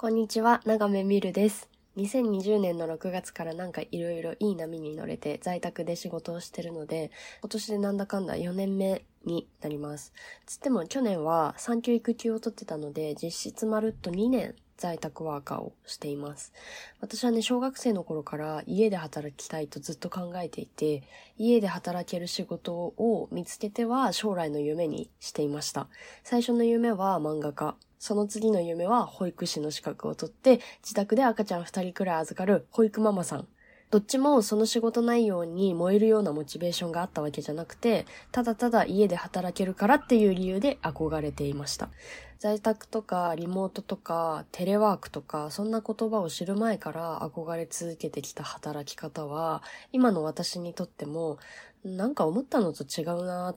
こんにちは、長めみるです。2020年の6月からなんかいろいろいい波に乗れて在宅で仕事をしてるので、今年でなんだかんだ4年目になります。つっても去年は産休育休を取ってたので、実質まるっと2年在宅ワーカーをしています。私はね、小学生の頃から家で働きたいとずっと考えていて、家で働ける仕事を見つけては将来の夢にしていました。最初の夢は漫画家。その次の夢は保育士の資格を取って、自宅で赤ちゃん二人くらい預かる保育ママさん。どっちもその仕事内容に燃えるようなモチベーションがあったわけじゃなくて、ただただ家で働けるからっていう理由で憧れていました。在宅とかリモートとかテレワークとかそんな言葉を知る前から憧れ続けてきた働き方は、今の私にとってもなんか思ったのと違うな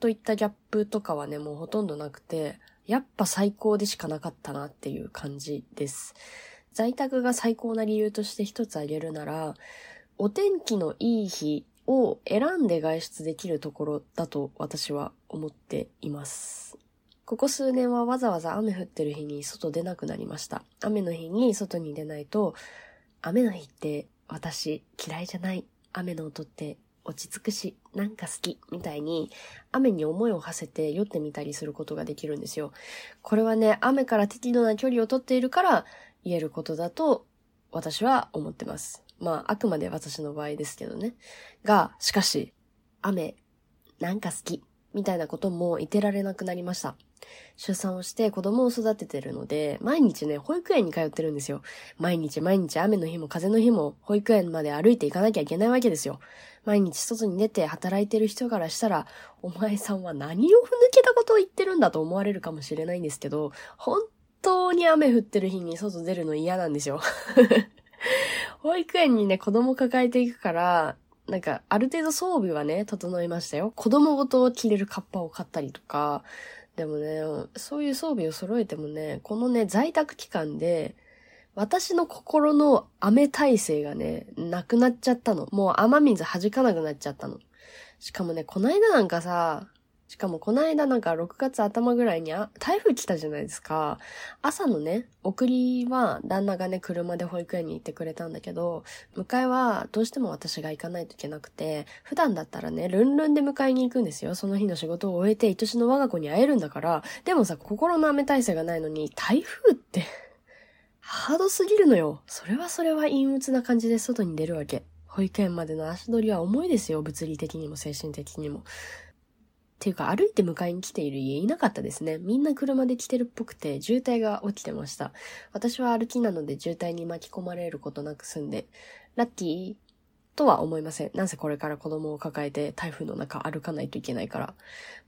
といったギャップとかはね、もうほとんどなくて、やっぱ最高でしかなかったなっていう感じです。在宅が最高な理由として一つ挙げるなら、お天気のいい日を選んで外出できるところだと私は思っています。ここ数年はわざわざ雨降ってる日に外出なくなりました。雨の日に外に出ないと、雨の日って私嫌いじゃない。雨の音って落ち着くし、なんか好き、みたいに、雨に思いを馳せて酔ってみたりすることができるんですよ。これはね、雨から適度な距離をとっているから言えることだと、私は思ってます。まあ、あくまで私の場合ですけどね。が、しかし、雨、なんか好き、みたいなことも言ってられなくなりました。出産をして子供を育ててるので、毎日ね、保育園に通ってるんですよ。毎日毎日雨の日も風の日も保育園まで歩いていかなきゃいけないわけですよ。毎日外に出て働いてる人からしたら、お前さんは何をふ抜けたことを言ってるんだと思われるかもしれないんですけど、本当に雨降ってる日に外出るの嫌なんですよ。保育園にね、子供抱えていくから、なんか、ある程度装備はね、整いましたよ。子供ごと着れるカッパを買ったりとか、でもね、そういう装備を揃えてもね、このね、在宅期間で、私の心の雨耐性がね、なくなっちゃったの。もう雨水弾かなくなっちゃったの。しかもね、こないだなんかさ、しかもこの間なんか6月頭ぐらいにあ台風来たじゃないですか。朝のね、送りは旦那がね、車で保育園に行ってくれたんだけど、迎えはどうしても私が行かないといけなくて、普段だったらね、ルンルンで迎えに行くんですよ。その日の仕事を終えて愛しの我が子に会えるんだから。でもさ、心の雨体制がないのに、台風ってハードすぎるのよ。それはそれは陰鬱な感じで外に出るわけ。保育園までの足取りは重いですよ。物理的にも精神的にも。ていうか歩いて迎えに来ている家いなかったですね。みんな車で来てるっぽくて渋滞が起きてました。私は歩きなので渋滞に巻き込まれることなく済んで、ラッキーとは思いません。なぜこれから子供を抱えて台風の中歩かないといけないから。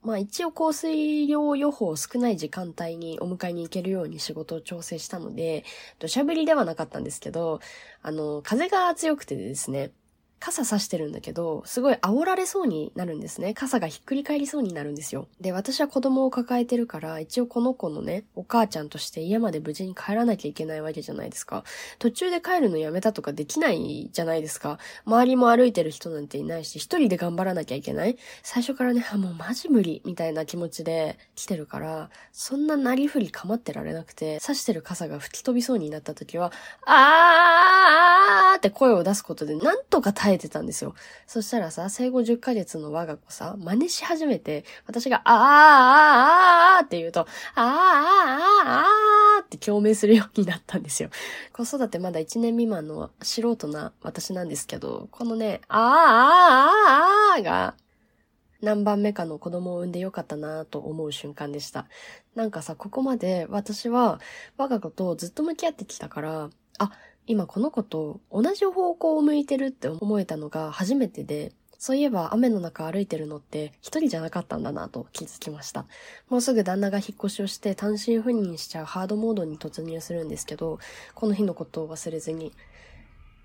まあ一応降水量予報少ない時間帯にお迎えに行けるように仕事を調整したので、土砂降りではなかったんですけど、あの、風が強くてですね、傘差してるんだけど、すごい煽られそうになるんですね。傘がひっくり返りそうになるんですよ。で、私は子供を抱えてるから、一応この子のね、お母ちゃんとして家まで無事に帰らなきゃいけないわけじゃないですか。途中で帰るのやめたとかできないじゃないですか。周りも歩いてる人なんていないし、一人で頑張らなきゃいけない。最初からね、あ、もうマジ無理、みたいな気持ちで来てるから、そんななりふり構ってられなくて、刺してる傘が吹き飛びそうになった時は、あーって声を出すことで、なんとか耐耐えてたんですよ。そしたらさ、生後10ヶ月の我が子さ、真似し始めて、私が、あーあーあーあーって言うと、あーあーあーあーって共鳴するようになったんですよ。子育てまだ1年未満の素人な私なんですけど、このね、あーあーあーあーが、何番目かの子供を産んでよかったなと思う瞬間でした。なんかさ、ここまで私は我が子とずっと向き合ってきたから、あ、今この子と同じ方向を向いてるって思えたのが初めてで、そういえば雨の中歩いてるのって一人じゃなかったんだなと気づきました。もうすぐ旦那が引っ越しをして単身赴任しちゃうハードモードに突入するんですけど、この日のことを忘れずに、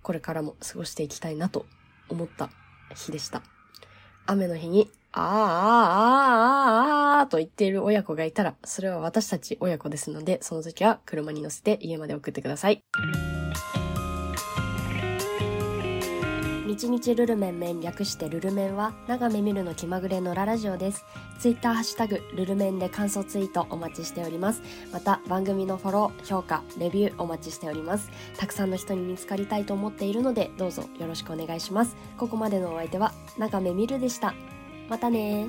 これからも過ごしていきたいなと思った日でした。雨の日に、あーあーあーあーあーと言っている親子がいたら、それは私たち親子ですので、その時は車に乗せて家まで送ってください。日日ルルメンメン略してルルメンは長め見るの気まぐれのララジオです。ツイッターハッシュタグルルメンで感想ツイートお待ちしております。また番組のフォロー評価レビューお待ちしております。たくさんの人に見つかりたいと思っているのでどうぞよろしくお願いします。ここまでのお相手は長めみるでした。またね